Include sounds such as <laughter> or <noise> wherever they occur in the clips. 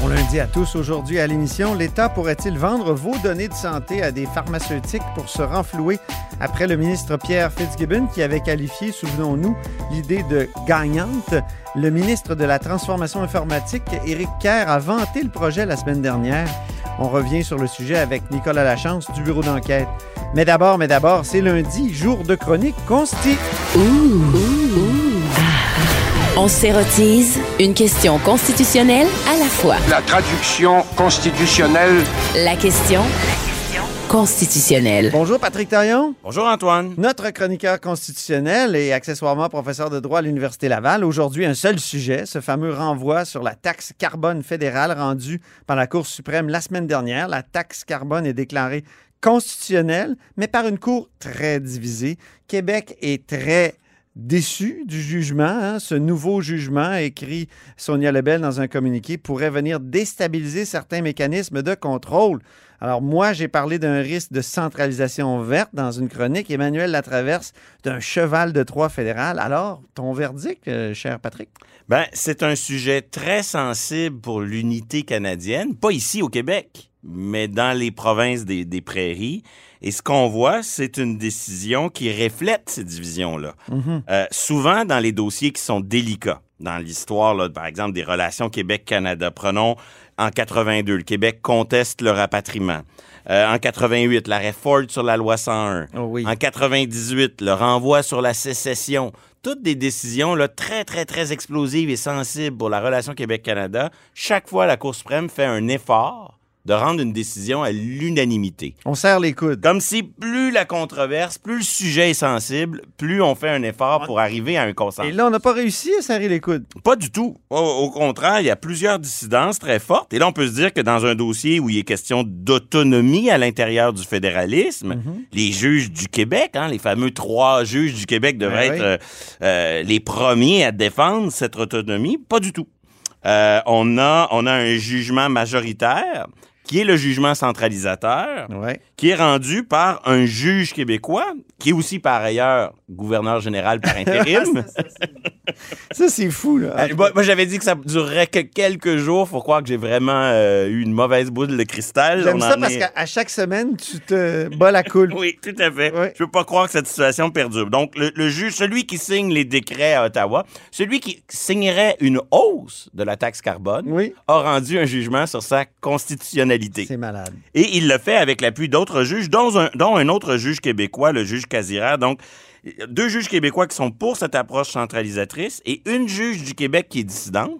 Bon lundi à tous. Aujourd'hui à l'émission, l'État pourrait-il vendre vos données de santé à des pharmaceutiques pour se renflouer? Après le ministre Pierre Fitzgibbon qui avait qualifié, souvenons-nous, l'idée de gagnante. Le ministre de la Transformation informatique, Éric Kerr, a vanté le projet la semaine dernière. On revient sur le sujet avec Nicolas Lachance du bureau d'enquête. Mais d'abord, mais d'abord, c'est lundi, jour de chronique consti. On s'érotise une question constitutionnelle à la fois. La traduction constitutionnelle La question constitutionnelle. Bonjour Patrick Taillon. Bonjour Antoine. Notre chroniqueur constitutionnel et accessoirement professeur de droit à l'Université Laval. Aujourd'hui, un seul sujet, ce fameux renvoi sur la taxe carbone fédérale rendue par la Cour suprême la semaine dernière. La taxe carbone est déclarée constitutionnelle, mais par une Cour très divisée. Québec est très déçu du jugement. hein? Ce nouveau jugement, écrit Sonia Lebel dans un communiqué, pourrait venir déstabiliser certains mécanismes de contrôle. Alors moi, j'ai parlé d'un risque de centralisation verte dans une chronique. Emmanuel Latraverse d'un cheval de Troie fédéral. Alors, ton verdict, euh, cher Patrick? Ben, c'est un sujet très sensible pour l'unité canadienne, pas ici au Québec, mais dans les provinces des, des prairies. Et ce qu'on voit, c'est une décision qui reflète ces divisions-là. Euh, souvent dans les dossiers qui sont délicats, dans l'histoire, par exemple, des relations Québec-Canada. Prenons en 82, le Québec conteste le rapatriement. Euh, en 88, l'arrêt Ford sur la loi 101. Oh oui. En 98, le renvoi sur la sécession. Toutes des décisions là, très, très, très explosives et sensibles pour la relation Québec-Canada. Chaque fois, la Cour suprême fait un effort de rendre une décision à l'unanimité. On serre les coudes. Comme si plus la controverse, plus le sujet est sensible, plus on fait un effort pour arriver à un consensus. Et là, on n'a pas réussi à serrer les coudes. Pas du tout. Au, au contraire, il y a plusieurs dissidences très fortes. Et là, on peut se dire que dans un dossier où il est question d'autonomie à l'intérieur du fédéralisme, Mhm. les juges du Québec, hein, les fameux trois juges du Québec devraient Ben être oui. euh, euh, les premiers à défendre cette autonomie. Pas du tout. Euh, on, a, on a un jugement majoritaire qui est le jugement centralisateur Ouais. qui est rendu par un juge québécois, qui est aussi par ailleurs gouverneur général par <laughs> intérim. Ça, c'est fou, là. Euh, moi, moi, j'avais dit que ça durerait que quelques jours. Faut croire que j'ai vraiment euh, eu une mauvaise boule de cristal. J'aime ça parce est- qu'à chaque semaine, tu te bats la coule. <laughs> Oui, tout à fait. Ouais. Je peux pas croire que cette situation perdure. Donc, le, le juge, celui qui signe les décrets à Ottawa, celui qui signerait une hausse de la taxe carbone, Oui. a rendu un jugement sur sa constitutionnalité. C'est malade. Et il le fait avec l'appui d'autres juges, dont un, dont un autre juge québécois, le juge Casira. Donc, deux juges québécois qui sont pour cette approche centralisatrice et une juge du Québec qui est dissidente.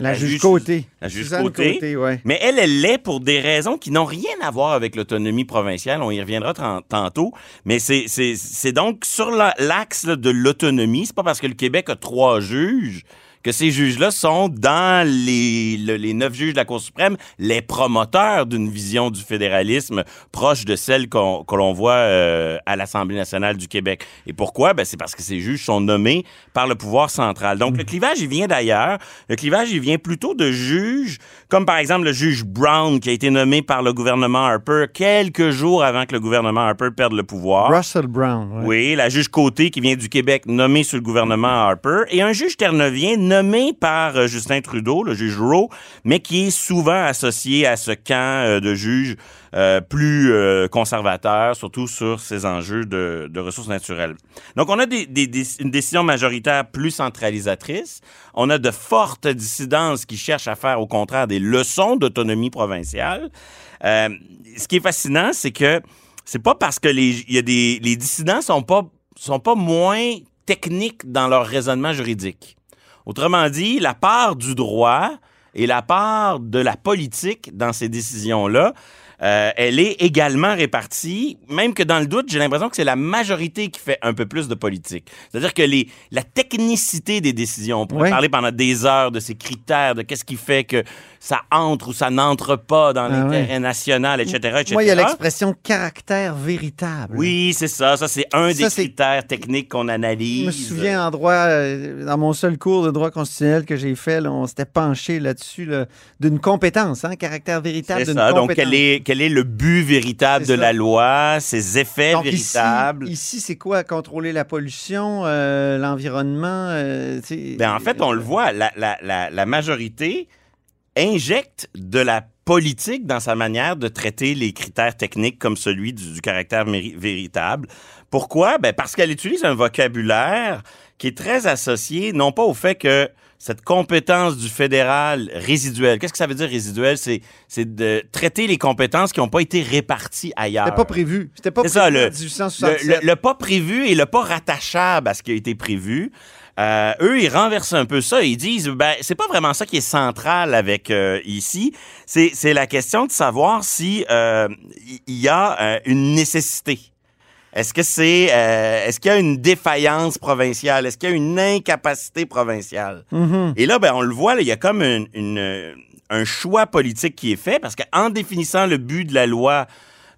La, La juge juge- Côté. la juge Suzanne Côté. ouais. Mais elle, elle l'est pour des raisons qui n'ont rien à voir avec l'autonomie provinciale. On y reviendra tan- tantôt. Mais c'est- donc sur la- l'axe de l'autonomie. C'est pas parce que le Québec a trois juges que ces juges-là sont dans les, le- les neuf juges de la Cour suprême les promoteurs d'une vision du fédéralisme proche de celle qu'on que l'on voit euh, à l'Assemblée nationale du Québec. Et pourquoi? Ben, c'est parce que ces juges sont nommés par le pouvoir central. Donc, le clivage, il vient d'ailleurs. Le clivage, il vient plutôt de juges, comme par exemple le juge Brown, qui a été nommé par le gouvernement Harper quelques jours avant que le gouvernement Harper perde le pouvoir. Russell Brown. ouais. Oui, la juge Côté qui vient du Québec, nommée sous le gouvernement Harper, et un juge ternevien nommé par euh, Justin Trudeau, le juge Rowe, mais qui est souvent associé à ce camp euh, de juges euh, plus conservateurs, surtout sur ces enjeux de, ressources naturelles. Donc, on a une décision majoritaire plus centralisatrice. On a de fortes dissidences qui cherchent à faire, au contraire, des leçons d'autonomie provinciale. Ce qui est fascinant, c'est que c'est pas parce que les, y a des, les dissidents sont pas, sont pas moins techniques dans leur raisonnement juridique. Autrement dit, la part du droit et la part de la politique dans ces décisions-là euh, elle est également répartie, même que dans le doute, j'ai l'impression que c'est la majorité qui fait un peu plus de politique. C'est-à-dire que les, la technicité des décisions, on pourrait parler pendant des heures de ces critères, de qu'est-ce qui fait que ça entre ou ça n'entre pas dans Ah l'intérêt ouais. national, etc., etc. Moi, il y a l'expression caractère véritable. Oui, c'est ça. Ça, c'est un Ça, des critères techniques qu'on analyse. Je me souviens en droit, euh, dans mon seul cours de droit constitutionnel que j'ai fait, là, on s'était penché là-dessus là, d'une compétence, hein, caractère véritable C'est d'une ça. Donc, compétence. quel est, quel est le but véritable de ça. la loi, ses effets Donc, véritables? ici, c'est quoi? Contrôler la pollution, euh, l'environnement? euh, Ben, en fait, on le voit, la, la- la- la majorité injecte de la politique dans sa manière de traiter les critères techniques comme celui du, du caractère véritable. Pourquoi? Ben, parce qu'elle utilise un vocabulaire qui est très associé, non pas au fait que cette compétence du fédéral résiduelle, qu'est-ce que ça veut dire résiduel? C'est, c'est de traiter les compétences qui n'ont pas été réparties ailleurs. C'était pas prévu. C'était pas C'est prévu ça, le- 1867. Le, le- le pas prévu et le pas rattachable à ce qui a été prévu. Euh, eux, ils renversent un peu ça. Ils disent, ben, c'est pas vraiment ça qui est central avec euh, ici. C'est, c'est la question de savoir si euh, il y a euh, une nécessité. Est-ce que c'est, euh, est-ce qu'il y a une défaillance provinciale? Est-ce qu'il y a une incapacité provinciale? Mhm. Et là, ben, on le voit, il y a comme une, une, un choix politique qui est fait parce qu'en définissant le but de la loi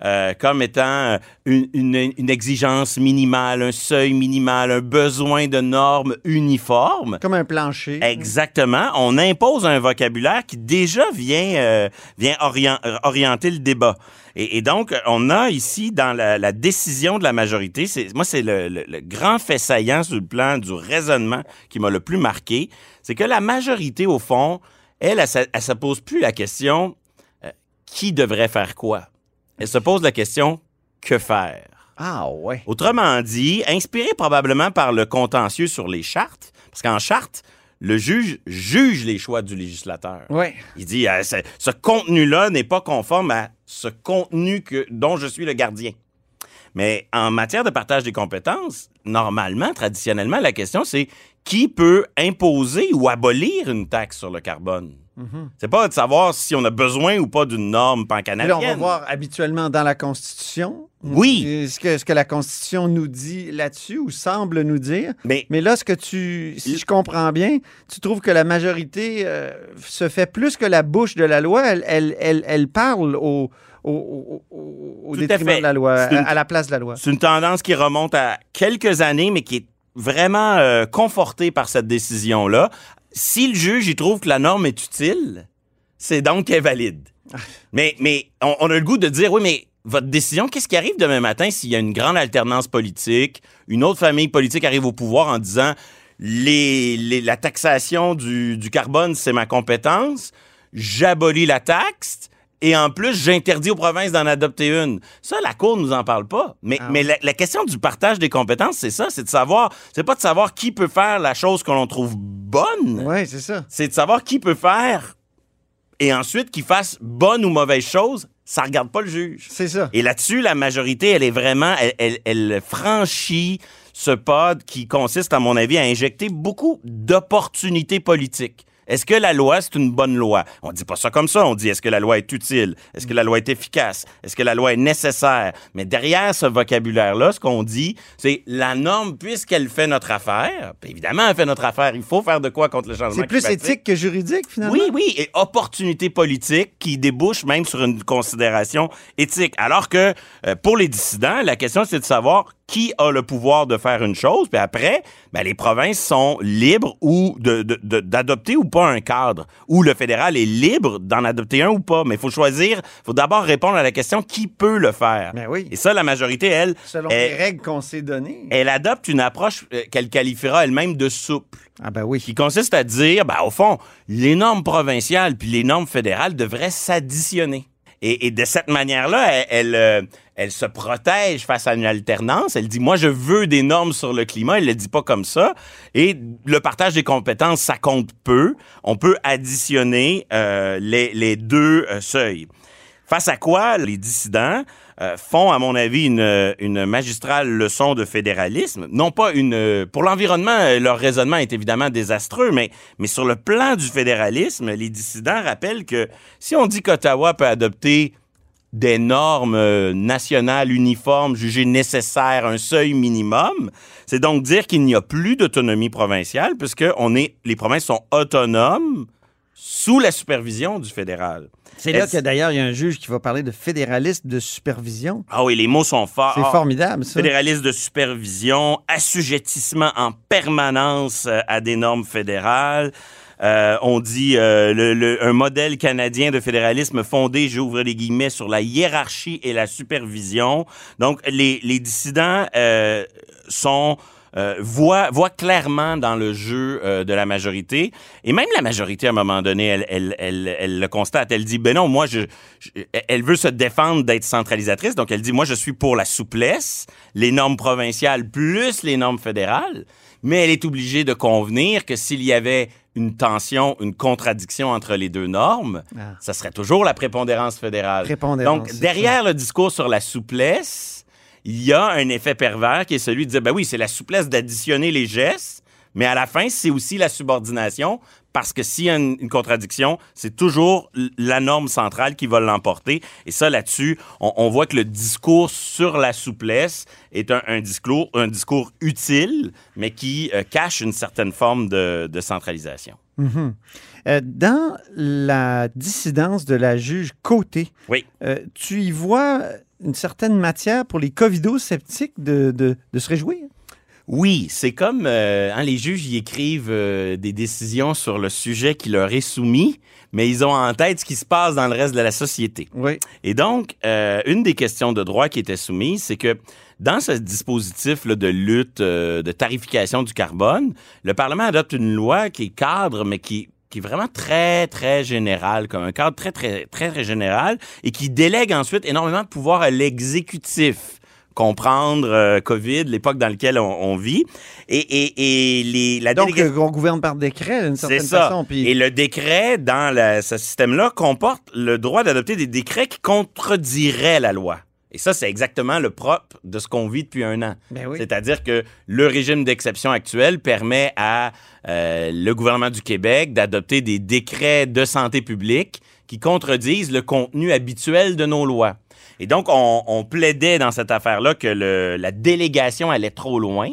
euh, comme étant euh, une, une- une exigence minimale, un seuil minimal, un besoin de normes uniformes, Comme un plancher. Exactement. On impose un vocabulaire qui déjà vient, euh, vient orient- orienter le débat. Et, et donc, on a ici, dans la, la décision de la majorité, c'est, moi, c'est le, le- le grand fait saillant sur le plan du raisonnement qui m'a le plus marqué, c'est que la majorité, au fond, elle, elle, elle se pose plus la question euh, qui devrait faire quoi? Elle se pose la question que faire? Ah ouais. Autrement dit, inspiré probablement par le contentieux sur les chartes, parce qu'en charte, le juge juge les choix du législateur. Ouais. Il dit, euh, ce, ce contenu-là n'est pas conforme à ce contenu que, dont je suis le gardien. Mais en matière de partage des compétences, normalement, traditionnellement, la question c'est qui peut imposer ou abolir une taxe sur le carbone? C'est pas de savoir si on a besoin ou pas d'une norme Et là, pancanadienne. on va voir habituellement dans la Constitution. Oui. Ce que, ce que la Constitution nous dit là-dessus ou semble nous dire. Mais Mais là, ce que tu, si je comprends bien, tu trouves que la majorité euh, se fait plus que la bouche de la loi. Elle, elle, elle, elle parle au, au, au, au- détriment de la loi, à, C'est une- à la place de la loi. C'est une tendance qui remonte à quelques années, mais qui est vraiment euh, confortée par cette décision-là. Si le juge il trouve que la norme est utile, c'est donc qu'elle est valide. <laughs> Mais, mais on, on a le goût de dire, oui, mais votre décision, qu'est-ce qui arrive demain matin s'il y a une grande alternance politique, une autre famille politique arrive au pouvoir en disant, les, les- la taxation du, du carbone, c'est ma compétence, j'abolis la taxe, et en plus, j'interdis aux provinces d'en adopter une. Ça, la Cour nous en parle pas. Mais, Ah mais la, la question du partage des compétences, c'est ça, c'est de savoir, c'est pas de savoir qui peut faire la chose que l'on trouve bonne, Oui, c'est ça. c'est de savoir qui peut faire et ensuite qu'il fasse bonne ou mauvaise chose, ça regarde pas le juge. C'est ça. Et là-dessus, la majorité, elle est vraiment, elle, elle- elle franchit ce pod qui consiste, à mon avis, à injecter beaucoup d'opportunités politiques. Est-ce que la loi, c'est une bonne loi? On dit pas ça comme ça. On dit, est-ce que la loi est utile? Est-ce que la loi est efficace? Est-ce que la loi est nécessaire? Mais derrière ce vocabulaire-là, ce qu'on dit, c'est la norme, puisqu'elle fait notre affaire, puis évidemment, elle fait notre affaire, il faut faire de quoi contre le changement C'est plus climatique. éthique que juridique, finalement? Oui, oui, et opportunité politique qui débouche même sur une considération éthique. Alors que euh, pour les dissidents, la question c'est de savoir qui a le pouvoir de faire une chose, puis après, ben, les provinces sont libres ou de- de- de- d'adopter ou pas un cadre, ou le fédéral est libre d'en adopter un ou pas. Mais il faut choisir, il faut d'abord répondre à la question qui peut le faire? Ben oui. Et ça, la majorité, elle, Selon elle, les règles qu'on s'est données. elle adopte une approche euh, qu'elle qualifiera elle-même de souple Ah ben oui. qui consiste à dire, ben, au fond, les normes provinciales puis les normes fédérales devraient s'additionner. Et, de cette manière-là, elle, euh, elle se protège face à une alternance. Elle dit, moi, je veux des normes sur le climat. Elle le dit pas comme ça. Et le partage des compétences, ça compte peu. On peut additionner euh, les, les deux euh, seuils. Face à quoi les dissidents euh, font, à mon avis, une, une magistrale leçon de fédéralisme. Non pas une... euh, Pour l'environnement, euh, leur raisonnement est évidemment désastreux, mais, mais sur le plan du fédéralisme, les dissidents rappellent que si on dit qu'Ottawa peut adopter des normes nationales uniformes jugées nécessaires, un seuil minimum. C'est donc dire qu'il n'y a plus d'autonomie provinciale puisque on est, les provinces sont autonomes sous la supervision du fédéral. C'est là que d'ailleurs, il y a un juge qui va parler de fédéralisme de supervision. Ah oui, les mots sont forts. C'est formidable, ça. Fédéralisme de supervision, assujettissement en permanence euh, à des normes fédérales. Euh, on dit euh, le- le- un modèle canadien de fédéralisme fondé, j'ouvre les guillemets, sur la hiérarchie et la supervision. Donc, les, les dissidents euh, sont euh, voient, voient clairement dans le jeu euh, de la majorité. Et même la majorité, à un moment donné, elle, elle, elle, elle le constate. Elle dit, ben non, moi, je, je- elle veut se défendre d'être centralisatrice. Donc, elle dit, moi, je suis pour la souplesse, les normes provinciales plus les normes fédérales. Mais elle est obligée de convenir que s'il y avait une tension, une contradiction entre les deux normes, Ah. ça serait toujours la prépondérance fédérale. Prépondérance, Donc, derrière le discours sur la souplesse, il y a un effet pervers qui est celui de dire, ben oui, c'est la souplesse d'additionner les gestes, mais à la fin, c'est aussi la subordination, parce que s'il y a une, une contradiction, c'est toujours la norme centrale qui va l'emporter. Et ça, là-dessus, on, on voit que le discours sur la souplesse est un, un discours, un discours utile, mais qui euh, cache une certaine forme de, de centralisation. Mhm. Euh, dans la dissidence de la juge Côté, Oui. euh, tu y vois une certaine matière pour les covido-sceptiques de, de- de se réjouir? Oui, c'est comme euh, hein, les juges y écrivent euh, des décisions sur le sujet qui leur est soumis, mais ils ont en tête ce qui se passe dans le reste de la société. Oui. Et donc, euh, une des questions de droit qui était soumise, c'est que dans ce dispositif là, de lutte, de tarification du carbone, le Parlement adopte une loi qui est cadre, mais qui qui est vraiment très, très général, comme un cadre très, très, très, très général, et qui délègue ensuite énormément de pouvoir à l'exécutif comprendre euh, COVID, l'époque dans laquelle on, on vit. Et, et, et les, la Donc, délégation- euh, on gouverne par décret, d'une certaine ça. façon. Puis, Et le décret dans la- ce système-là comporte le droit d'adopter des décrets qui contrediraient la loi. Et ça, c'est exactement le propre de ce qu'on vit depuis un an. Ben oui. C'est-à-dire que le régime d'exception actuel permet à euh, le gouvernement du Québec d'adopter des décrets de santé publique qui contredisent le contenu habituel de nos lois. Et donc, on, on plaidait dans cette affaire-là que le- la délégation allait trop loin.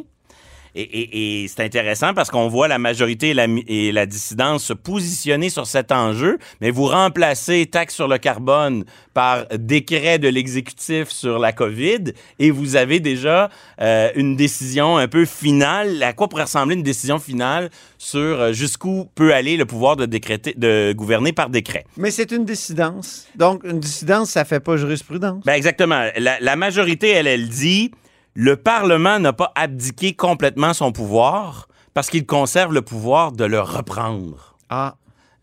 Et, et- et c'est intéressant parce qu'on voit la majorité et la, mi- et la dissidence se positionner sur cet enjeu, mais vous remplacez taxe sur le carbone par décret de l'exécutif sur la COVID et vous avez déjà euh, une décision un peu finale. À quoi pourrait ressembler une décision finale sur euh, jusqu'où peut aller le pouvoir de décréter, de gouverner par décret? Mais c'est une dissidence. Donc, une dissidence, ça fait pas jurisprudence. Ben exactement. La, la majorité, elle, elle dit le Parlement n'a pas abdiqué complètement son pouvoir parce qu'il conserve le pouvoir de le reprendre. Ah,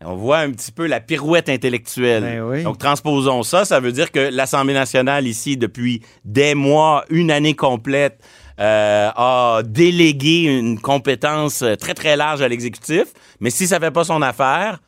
On voit un petit peu la pirouette intellectuelle. Ben oui. Donc, transposons ça. Ça veut dire que l'Assemblée nationale, ici, depuis des mois, une année complète, euh, a délégué une compétence euh, très, très large à l'exécutif. Mais si ça fait pas son affaire,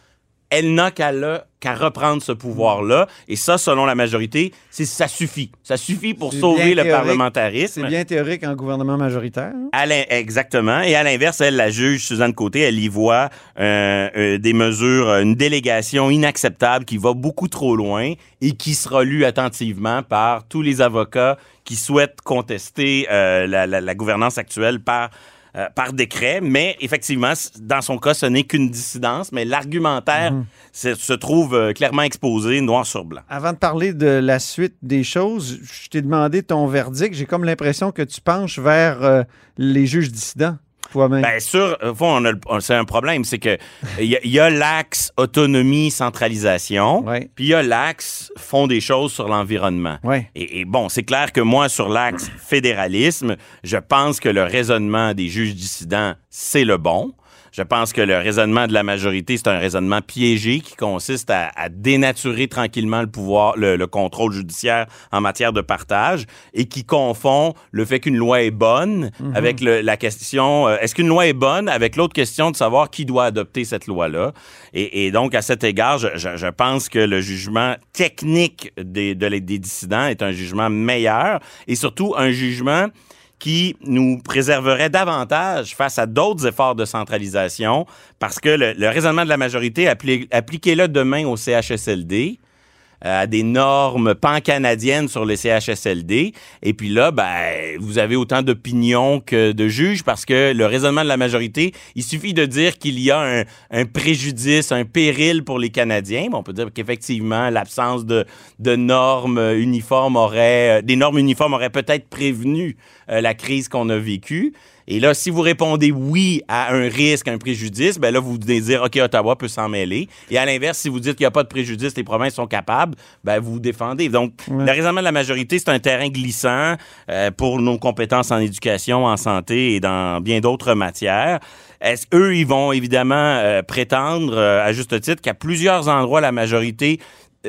elle n'a qu'à le- qu'à reprendre ce pouvoir-là. Et ça, selon la majorité, c'est ça suffit. Ça suffit pour sauver le parlementarisme. c'est bien théorique en gouvernement majoritaire. hein? À exactement. Et à l'inverse, elle, la juge Suzanne Côté, elle y voit euh, euh, des mesures, euh, une délégation inacceptable qui va beaucoup trop loin et qui sera lue attentivement par tous les avocats qui souhaitent contester euh, la, la- la gouvernance actuelle par euh, par décret, mais effectivement, dans son cas, ce n'est qu'une dissidence, mais l'argumentaire se- se trouve euh, clairement exposé noir sur blanc. Avant de parler de la suite des choses, je t'ai demandé ton verdict. J'ai comme l'impression que tu penches vers euh, les juges dissidents toi-même? Bien sûr, au fond, on a le- on- c'est un problème, c'est que il y, a- il y a l'axe autonomie centralisation, Ouais. puis il y a l'axe font des choses sur l'environnement. Ouais. Et, et bon, c'est clair que moi, sur l'axe fédéralisme, je pense que le raisonnement des juges dissidents, c'est le bon. Je pense que le raisonnement de la majorité, c'est un raisonnement piégé qui consiste à, à dénaturer tranquillement le pouvoir, le, le contrôle judiciaire en matière de partage et qui confond le fait qu'une loi est bonne avec le- la question euh, est-ce qu'une loi est bonne avec l'autre question de savoir qui doit adopter cette loi-là? Et, et donc, à cet égard, je, je- je pense que le jugement technique des, de des dissidents est un jugement meilleur et surtout un jugement qui nous préserverait davantage face à d'autres efforts de centralisation, parce que le, le raisonnement de la majorité, appli- appliquez-le demain au CHSLD, à des normes pan-canadiennes sur les CHSLD. Et puis là, ben, vous avez autant d'opinions que de juges parce que le raisonnement de la majorité, il suffit de dire qu'il y a un, un préjudice, un péril pour les Canadiens. Bon, on peut dire qu'effectivement, l'absence de, de normes uniformes aurait, euh, des normes uniformes auraient peut-être prévenu euh, la crise qu'on a vécue. Et là, si vous répondez oui à un risque, un préjudice, ben là, vous venez dire, OK, Ottawa peut s'en mêler. Et à l'inverse, si vous dites qu'il n'y a pas de préjudice, les provinces sont capables, ben vous vous défendez. Donc, le raisonnement de la majorité, c'est un terrain glissant euh, pour nos compétences en éducation, en santé et dans bien d'autres matières. Est-ce eux, ils vont évidemment euh, prétendre, euh, à juste titre, qu'à plusieurs endroits, la majorité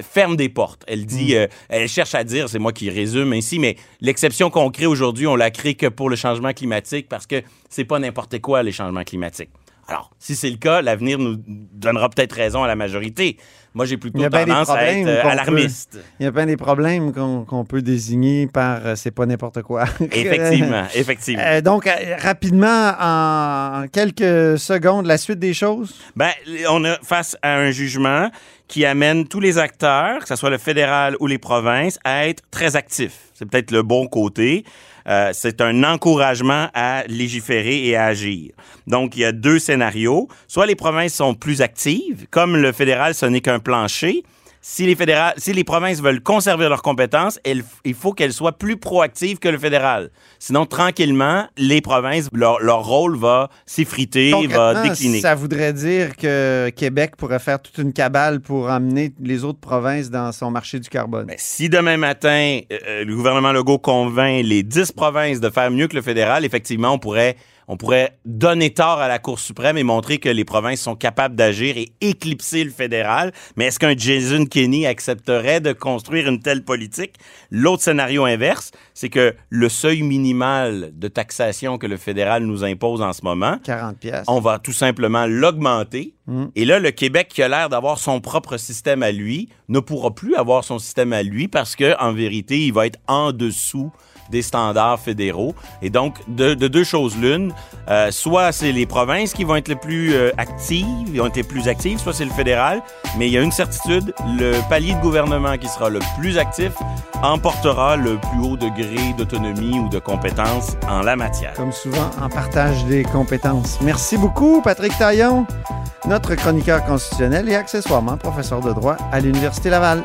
ferme des portes. Elle dit, euh, elle cherche à dire, c'est moi qui résume ainsi, mais l'exception qu'on crée aujourd'hui, on la crée que pour le changement climatique parce que c'est pas n'importe quoi les changements climatiques. Alors, si c'est le cas, l'avenir nous donnera peut-être raison à la majorité. Moi, j'ai plutôt tendance à être euh, alarmiste. Il y a bien des problèmes qu'on peut désigner par euh, c'est pas n'importe quoi. <laughs> Effectivement, effectivement. Euh, donc, euh, rapidement, en quelques secondes, la suite des choses? Ben, on est face à un jugement qui amène tous les acteurs, que ce soit le fédéral ou les provinces, à être très actifs. C'est peut-être le bon côté. Euh, c'est un encouragement à légiférer et à agir. Donc, il y a deux scénarios. Soit les provinces sont plus actives, comme le fédéral, ce n'est qu'un plancher. Si les, fédérales, si les provinces veulent conserver leurs compétences, elles- il faut qu'elles soient plus proactives que le fédéral. Sinon, tranquillement, les provinces, leur, leur rôle va s'effriter, va décliner. Ça voudrait dire que Québec pourrait faire toute une cabale pour amener les autres provinces dans son marché du carbone. Si demain matin, euh, euh, le gouvernement Legault convainc les 10 provinces de faire mieux que le fédéral, effectivement, on pourrait, on pourrait donner tort à la Cour suprême et montrer que les provinces sont capables d'agir et éclipser le fédéral. Mais est-ce qu'un Jason Kenney accepterait de construire une telle politique? L'autre scénario inverse, c'est que le seuil minimal de taxation que le fédéral nous impose en ce moment, 40 pièces. on va tout simplement l'augmenter. Mm. Et là, le Québec, qui a l'air d'avoir son propre système à lui, ne pourra plus avoir son système à lui parce que, en vérité, il va être en dessous des standards fédéraux. Et donc, de, de deux choses l'une, euh, soit c'est les provinces qui vont être les plus euh, actives, ils vont être plus actives, soit c'est le fédéral. Mais il y a une certitude, le palier de gouvernement qui sera le plus actif emportera le plus haut degré d'autonomie ou de compétence en la matière. Comme souvent, en partage des compétences. Merci beaucoup, Patrick Taillon, notre chroniqueur constitutionnel et accessoirement professeur de droit à l'Université Laval.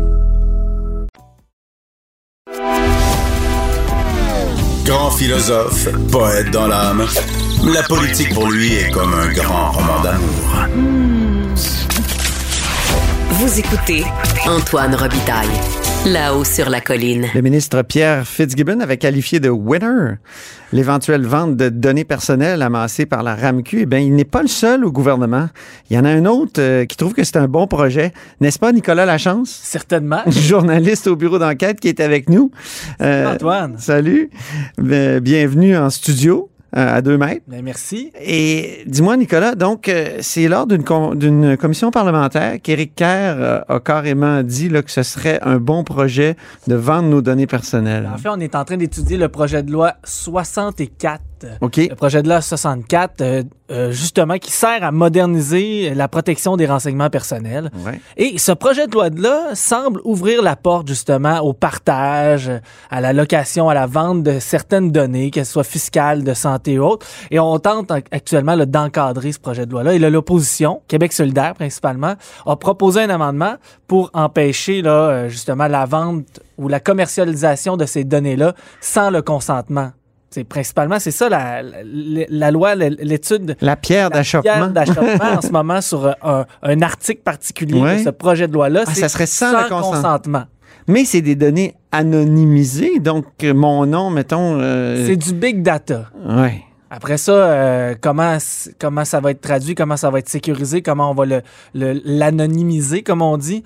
Grand philosophe, poète dans l'âme, la politique pour lui est comme un grand roman d'amour. Vous écoutez Antoine Robitaille, là-haut sur la colline. Le ministre Pierre Fitzgibbon avait qualifié de winner l'éventuelle vente de données personnelles amassées par la RAMQ. Eh bien, il n'est pas le seul au gouvernement. Il y en a un autre euh, qui trouve que c'est un bon projet. N'est-ce pas, Nicolas Lachance? Certainement. <laughs> journaliste au bureau d'enquête qui est avec nous. Euh, Antoine. Salut. Ben, bienvenue en studio à deux mètres. Ben, merci. Et dis-moi, Nicolas, donc, euh, c'est lors d'une com- d'une commission parlementaire qu'Éric Kerr euh, a carrément dit là, que ce serait un bon projet de vendre nos données personnelles. En fait, on est en train d'étudier le projet de loi 64. OK. Le projet de loi 64, euh, euh, justement, qui sert à moderniser la protection des renseignements personnels. Ouais. Et ce projet de loi-là semble ouvrir la porte justement au partage, à la location, à la vente de certaines données, qu'elles soient fiscales, de santé ou autres. Et on tente ac- actuellement d'encadrer ce projet de loi-là. Et l'opposition, Québec solidaire principalement, a proposé un amendement pour empêcher là, euh, justement la vente ou la commercialisation de ces données-là sans le consentement. C'est principalement, c'est ça la, la, la loi, l'étude La pierre la d'achoppement. pierre d'achoppement en <laughs> ce moment sur euh, un, un article particulier Ouais. de ce projet de loi-là. Ah, ça serait sans le consent- consentement. Mais c'est des données anonymisées, donc mon nom, mettons. euh, C'est du big data. ouais. Après ça, euh, comment, comment ça va être traduit, comment ça va être sécurisé, comment on va le- le- l'anonymiser, comme on dit,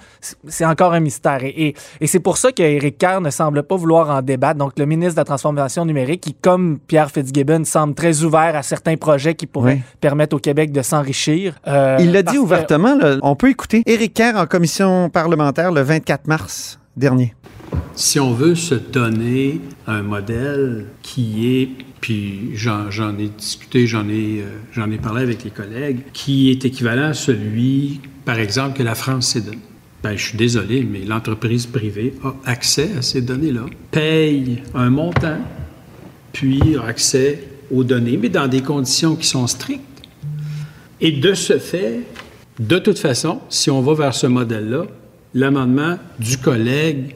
c'est encore un mystère. Et, et- et c'est pour ça qu'Éric Kerr ne semble pas vouloir en débattre. Donc, le ministre de la Transformation numérique, qui, comme Pierre Fitzgibbon, semble très ouvert à certains projets qui pourraient Oui. permettre au Québec de s'enrichir. Euh, Il l'a dit que- ouvertement. là. on peut écouter Éric Kerr en commission parlementaire le 24 mars dernier. Si on veut se donner un modèle qui est, puis j'en ai discuté, j'en ai, euh, j'en ai parlé avec les collègues, qui est équivalent à celui, par exemple, que la France s'est donné. Ben, je suis désolé, mais l'entreprise privée a accès à ces données-là, paye un montant, puis a accès aux données, mais dans des conditions qui sont strictes. Et de ce fait, de toute façon, si on va vers ce modèle-là, l'amendement du collègue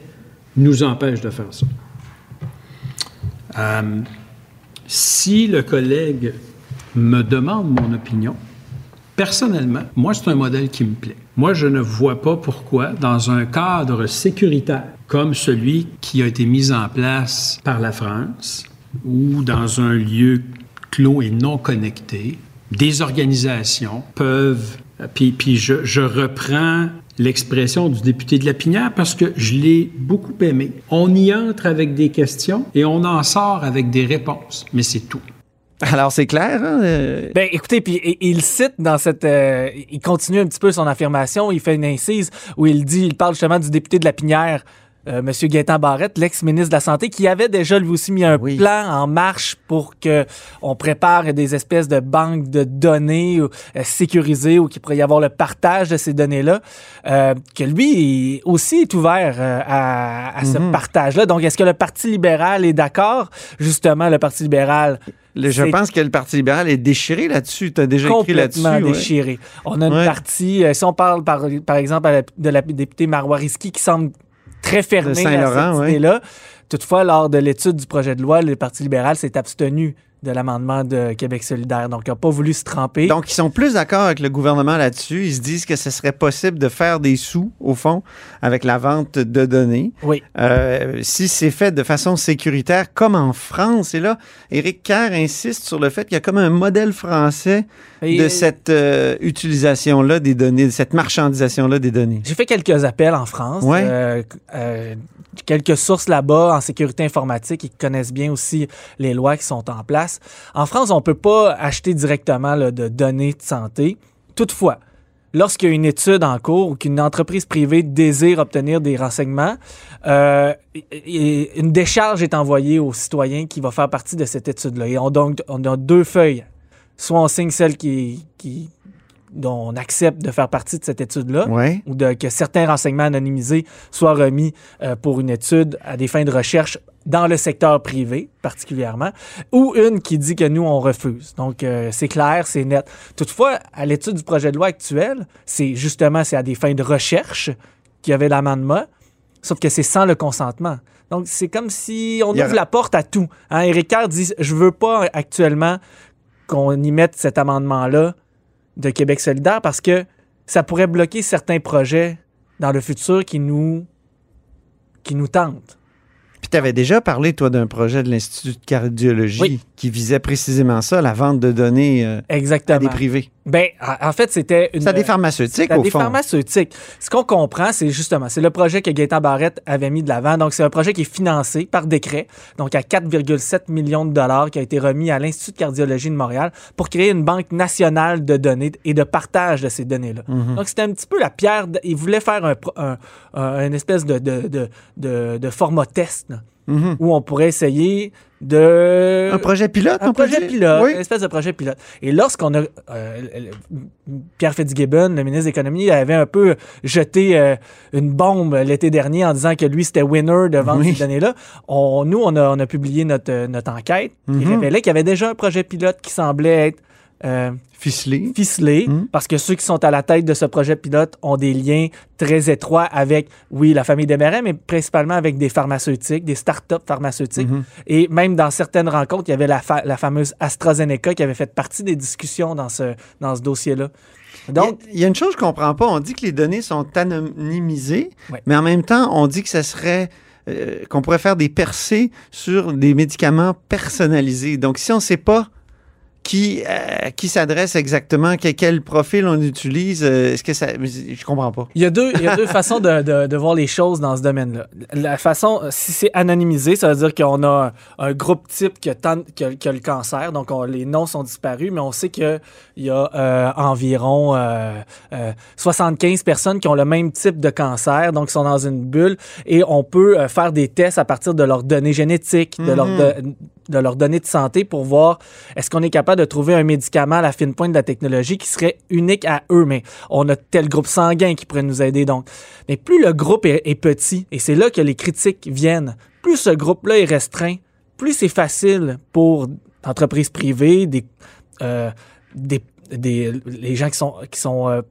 nous empêche de faire ça. Euh, si le collègue me demande mon opinion, personnellement, moi, c'est un modèle qui me plaît. Moi, je ne vois pas pourquoi, dans un cadre sécuritaire comme celui qui a été mis en place par la France, ou dans un lieu clos et non connecté, des organisations peuvent, puis, puis je, je reprends l'expression du député de la Pinière parce que je l'ai beaucoup aimé. On y entre avec des questions et on en sort avec des réponses, mais c'est tout. Alors, c'est clair. hein, euh, Ben, écoutez, puis il cite dans cette, euh, il continue un petit peu son affirmation. Il fait une incise où il dit, il parle justement du député de la Pinière, euh, Monsieur Gaétan Barrette, l'ex-ministre de la Santé, qui avait déjà lui aussi mis un Oui. plan en marche pour que on prépare des espèces de banques de données euh, sécurisées ou qu'il pourrait y avoir le partage de ces données-là. euh, que lui aussi est ouvert euh, à, à ce Mhm. partage-là. Donc, est-ce que le Parti libéral est d'accord? Justement, le Parti libéral le- je pense que le Parti libéral est déchiré là-dessus. Tu as déjà écrit là-dessus. complètement ouais. déchiré. On a une Ouais. partie, si on parle par, par exemple à la- de la députée Marois qui semble très fermée De à cette ouais. idée-là. Toutefois, lors de l'étude du projet de loi, le Parti libéral s'est abstenu de l'amendement de Québec solidaire. Donc, il n'a pas voulu se tremper. Donc, ils sont plus d'accord avec le gouvernement là-dessus. Ils se disent que ce serait possible de faire des sous, au fond, avec la vente de données. oui. Euh, si c'est fait de façon sécuritaire, comme en France. Et là, Éric Kerr insiste sur le fait qu'il y a comme un modèle français Et, de euh, cette euh, utilisation-là des données, de cette marchandisation-là des données. J'ai fait quelques appels en France. Ouais. Euh, quelques sources là-bas en sécurité informatique qui connaissent bien aussi les lois qui sont en place. En France, on ne peut pas acheter directement de données de santé. Toutefois, lorsqu'il y a une étude en cours ou qu'une entreprise privée désire obtenir des renseignements, euh, une décharge est envoyée au citoyen qui va faire partie de cette étude-là. Et on, donc, on a deux feuilles. Soit on signe celle qui, on accepte de faire partie de cette étude-là, Ouais. ou de, que certains renseignements anonymisés soient remis euh, pour une étude à des fins de recherche dans le secteur privé particulièrement, ou une qui dit que nous, on refuse. Donc, euh, c'est clair, c'est net. Toutefois, à l'étude du projet de loi actuel, c'est justement, c'est à des fins de recherche qu'il y avait l'amendement, sauf que c'est sans le consentement. Donc, c'est comme si on Il y a- ouvre la porte à tout. Hein? Kerr dit, je veux pas actuellement qu'on y mette cet amendement-là de Québec solidaire parce que ça pourrait bloquer certains projets dans le futur qui nous, qui nous tentent. Puis tu avais déjà parlé, toi, d'un projet de l'Institut de cardiologie Oui. qui visait précisément ça, la vente de données euh, à des privés. Ben, en fait, c'était une. C'est à des pharmaceutiques, au des fond. pharmaceutiques. Ce qu'on comprend, c'est justement, c'est le projet que Gaétan Barrette avait mis de l'avant. Donc, c'est un projet qui est financé par décret, donc à 4,7 millions de dollars, qui a été remis à l'Institut de cardiologie de Montréal pour créer une banque nationale de données et de partage de ces données-là. Mhm. Donc, c'était un petit peu la pierre. de- il voulait faire un, pro- un- un- une espèce de, de, de, de- de format test, là, Mhm. où on pourrait essayer de. Un projet pilote, Un on peut projet dire? pilote, Oui. une espèce de projet pilote. Et lorsqu'on a. euh, Pierre Fitzgibbon, le ministre de l'Économie, avait un peu jeté euh, une bombe l'été dernier en disant que lui, c'était winner de vendre Oui. ces données-là. On, nous, on a, on a publié notre, euh, notre enquête qui Mhm. révélait qu'il y avait déjà un projet pilote qui semblait être. Euh, Ficelé. ficelé, Mhm. parce que ceux qui sont à la tête de ce projet pilote ont des liens très étroits avec, oui, la famille Desmarais, mais principalement avec des pharmaceutiques, des start-up pharmaceutiques. Mhm. Et même dans certaines rencontres, il y avait la, fa- la fameuse AstraZeneca qui avait fait partie des discussions dans ce, dans ce dossier-là. Donc, il y, a, il y a une chose que je comprends pas. On dit que les données sont anonymisées, Ouais. mais en même temps, on dit que ça serait euh, qu'on pourrait faire des percées sur des médicaments personnalisés. Donc, si on ne sait pas qui, euh, qui s'adresse exactement, que- quel profil on utilise. euh, Est-ce que ça. Je comprends pas. Il y a deux, il y a deux façons de, de- de voir les choses dans ce domaine-là. La façon, si c'est anonymisé, ça veut dire qu'on a un, un groupe type qui a, tant- qui a- qui a le cancer, donc on- les noms sont disparus, mais on sait qu'il y a euh, environ euh, euh, 75 personnes qui ont le même type de cancer, donc ils sont dans une bulle, et on peut faire des tests à partir de leurs données génétiques, de, leurs de- de leurs données de santé pour voir est-ce qu'on est capable de trouver un médicament à la fine pointe de la technologie qui serait unique à eux, mais on a tel groupe sanguin qui pourrait nous aider. Donc, mais plus le groupe est, petit, et c'est là que les critiques viennent, plus ce groupe-là est restreint, plus c'est facile pour entreprises privées, des, euh, des, des- les gens qui sont, qui sont euh,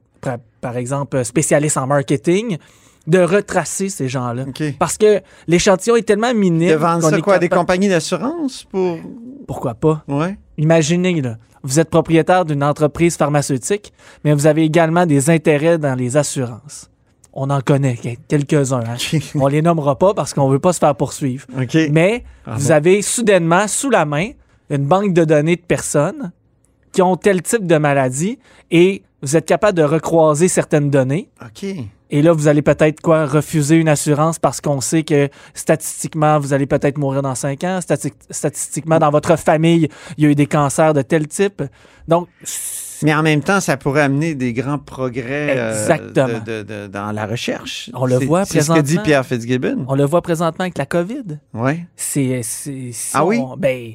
par exemple, spécialistes en marketing, de retracer ces gens-là. Parce que l'échantillon est tellement minime. De vendre ça quoi à des compagnies d'assurance pour. Pourquoi pas? Ouais. Imaginez, là, vous êtes propriétaire d'une entreprise pharmaceutique, mais vous avez également des intérêts dans les assurances. On en connaît quel- quelques-uns. hein. On les nommera pas parce qu'on veut pas se faire poursuivre. Mais Ah vous bon. avez soudainement sous la main une banque de données de personnes qui ont tel type de maladie et vous êtes capable de recroiser certaines données. OK. Et là, vous allez peut-être quoi refuser une assurance parce qu'on sait que statistiquement, vous allez peut-être mourir dans cinq ans. Stati- statistiquement, dans votre famille, il y a eu des cancers de tel type. Donc, Mais en même temps, ça pourrait amener des grands progrès euh, Exactement. de- de- de- dans la recherche. On le voit C'est ce que dit présentement. Pierre Fitzgibbon. on le voit présentement avec la COVID. Oui. C'est, Ah on- oui? ben,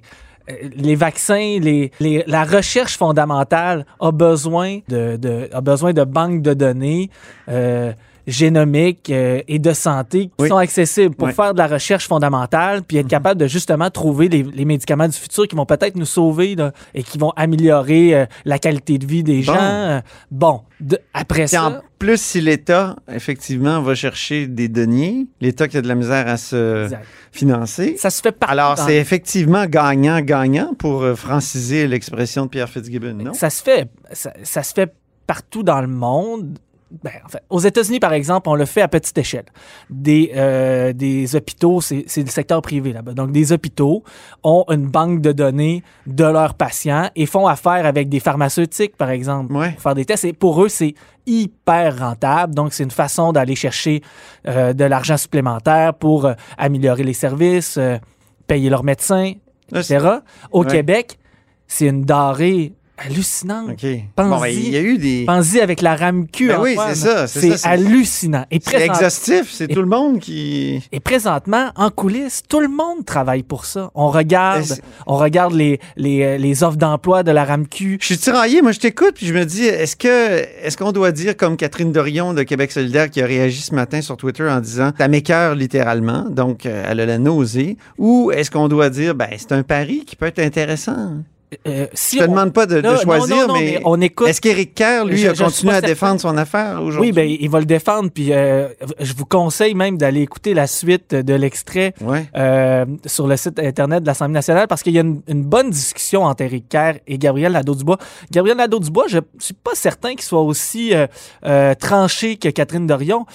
les vaccins, les, les- la recherche fondamentale a besoin de, de- a besoin de banques de données euh, génomiques euh, et de santé qui Oui. sont accessibles pour faire de la recherche fondamentale puis être capable de justement trouver les, les médicaments du futur qui vont peut-être nous sauver là, et qui vont améliorer euh, la qualité de vie des Bon. gens. Bon, de- après Puis ça, en plus, si l'État, effectivement, va chercher des deniers, l'État qui a de la misère à se Exact. financer. ça se fait partout. Alors, c'est effectivement gagnant-gagnant pour euh, franciser l'expression de Pierre Fitzgibbon, non? Ça se fait, ça, ça se fait partout dans le monde. Ben, aux États-Unis, par exemple, on le fait à petite échelle. Des, euh, des hôpitaux, c'est le secteur privé là-bas. Donc, des hôpitaux ont une banque de données de leurs patients et font affaire avec des pharmaceutiques, par exemple, Ouais. pour faire des tests. Et pour eux, c'est hyper rentable. Donc, c'est une façon d'aller chercher euh, de l'argent supplémentaire pour euh, améliorer les services, payer leurs médecins, c'est- etc. Au Ouais. Québec, c'est une denrée hallucinante. OK. Pense-y. Bon, ben, il y a eu des... Pense-y avec la RAMQ. Ben oui, c'est ça, c'est hallucinant. C'est présent- exhaustif, c'est tout le monde qui... et présentement, en coulisses, tout le monde travaille pour ça. On regarde, on regarde les, les, euh, les offres d'emploi de la RAMQ. Je suis tiraillé, moi je t'écoute, puis je me dis, est-ce que est-ce qu'on doit dire comme Catherine Dorion de Québec solidaire qui a réagi ce matin sur Twitter en disant « ça m'écœure littéralement », donc euh, elle a la nausée, ou est-ce qu'on doit dire « ben c'est un pari qui peut être intéressant? Euh, si Je te on- demande pas de, choisir, non, non, mais, mais on écoute- est-ce qu'Éric Kerr, lui, Je- a continué à certain. défendre son affaire aujourd'hui? Oui, ben, il va le défendre. Puis euh, je vous conseille même d'aller écouter la suite de l'extrait Ouais. euh, sur le site Internet de l'Assemblée nationale parce qu'il y a une, une bonne discussion entre Éric Kerr et Gabriel Nadeau-Dubois. Gabriel Nadeau-Dubois, je suis pas certain qu'il soit aussi euh, euh, tranché que Catherine Dorion.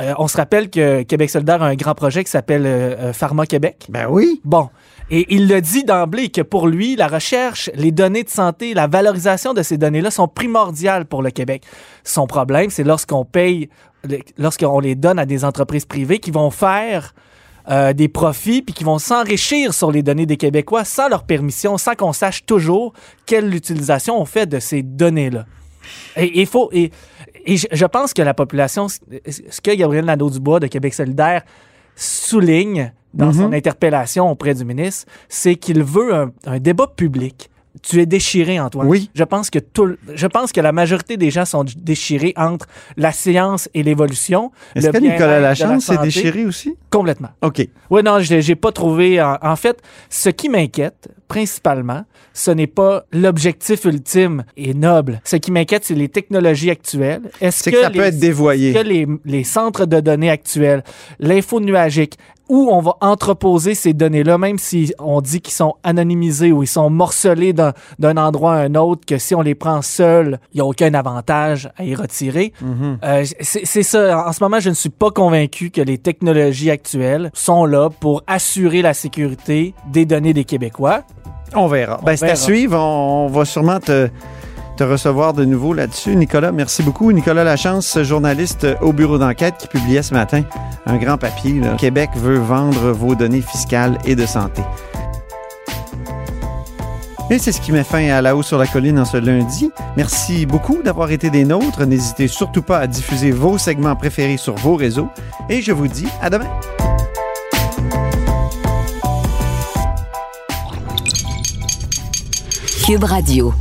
Euh, on se rappelle que Québec solidaire a un grand projet qui s'appelle euh, euh, Pharma Québec. Ben oui. Bon. Et il le dit d'emblée que pour lui, la recherche, les données de santé, la valorisation de ces données-là sont primordiales pour le Québec. Son problème, c'est lorsqu'on paye, lorsqu'on les donne à des entreprises privées qui vont faire euh, des profits puis qui vont s'enrichir sur les données des Québécois sans leur permission, sans qu'on sache toujours quelle utilisation on fait de ces données-là. Et il faut. Et, et je, je pense que la population, ce que Gabriel Nadeau-Dubois de Québec solidaire souligne dans son interpellation auprès du ministre, c'est qu'il veut un, un débat public. Tu es déchiré, Antoine. Oui. Je pense que tout, je pense que la majorité des gens sont déchirés entre la science et l'évolution. Est-ce que Nicolas Lachance s'est déchiré aussi? Complètement. OK. Oui, non, je j'ai pas trouvé. En, en fait, ce qui m'inquiète, principalement, ce n'est pas l'objectif ultime et noble. Ce qui m'inquiète, c'est les technologies actuelles. Est-ce C'est que ça peut être dévoyé. Est-ce que les, les centres de données actuels, l'info nuagique, où on va entreposer ces données-là, même si on dit qu'ils sont anonymisés ou ils sont morcelés d'un d'un endroit à un autre, que si on les prend seuls, il n'y a aucun avantage à y retirer. Mm-hmm. Euh, c'est ça. En ce moment, je ne suis pas convaincu que les technologies actuelles sont là pour assurer la sécurité des données des Québécois. On verra. Ben, c'est à suivre. On, on va sûrement te, te recevoir de nouveau là-dessus. Nicolas, merci beaucoup. Nicolas Lachance, journaliste au bureau d'enquête qui publiait ce matin un grand papier. Québec veut vendre vos données fiscales et de santé. Et c'est ce qui met fin à La Haut sur la Colline en ce lundi. Merci beaucoup d'avoir été des nôtres. N'hésitez surtout pas à diffuser vos segments préférés sur vos réseaux. Et je vous dis à demain. Cube Radio.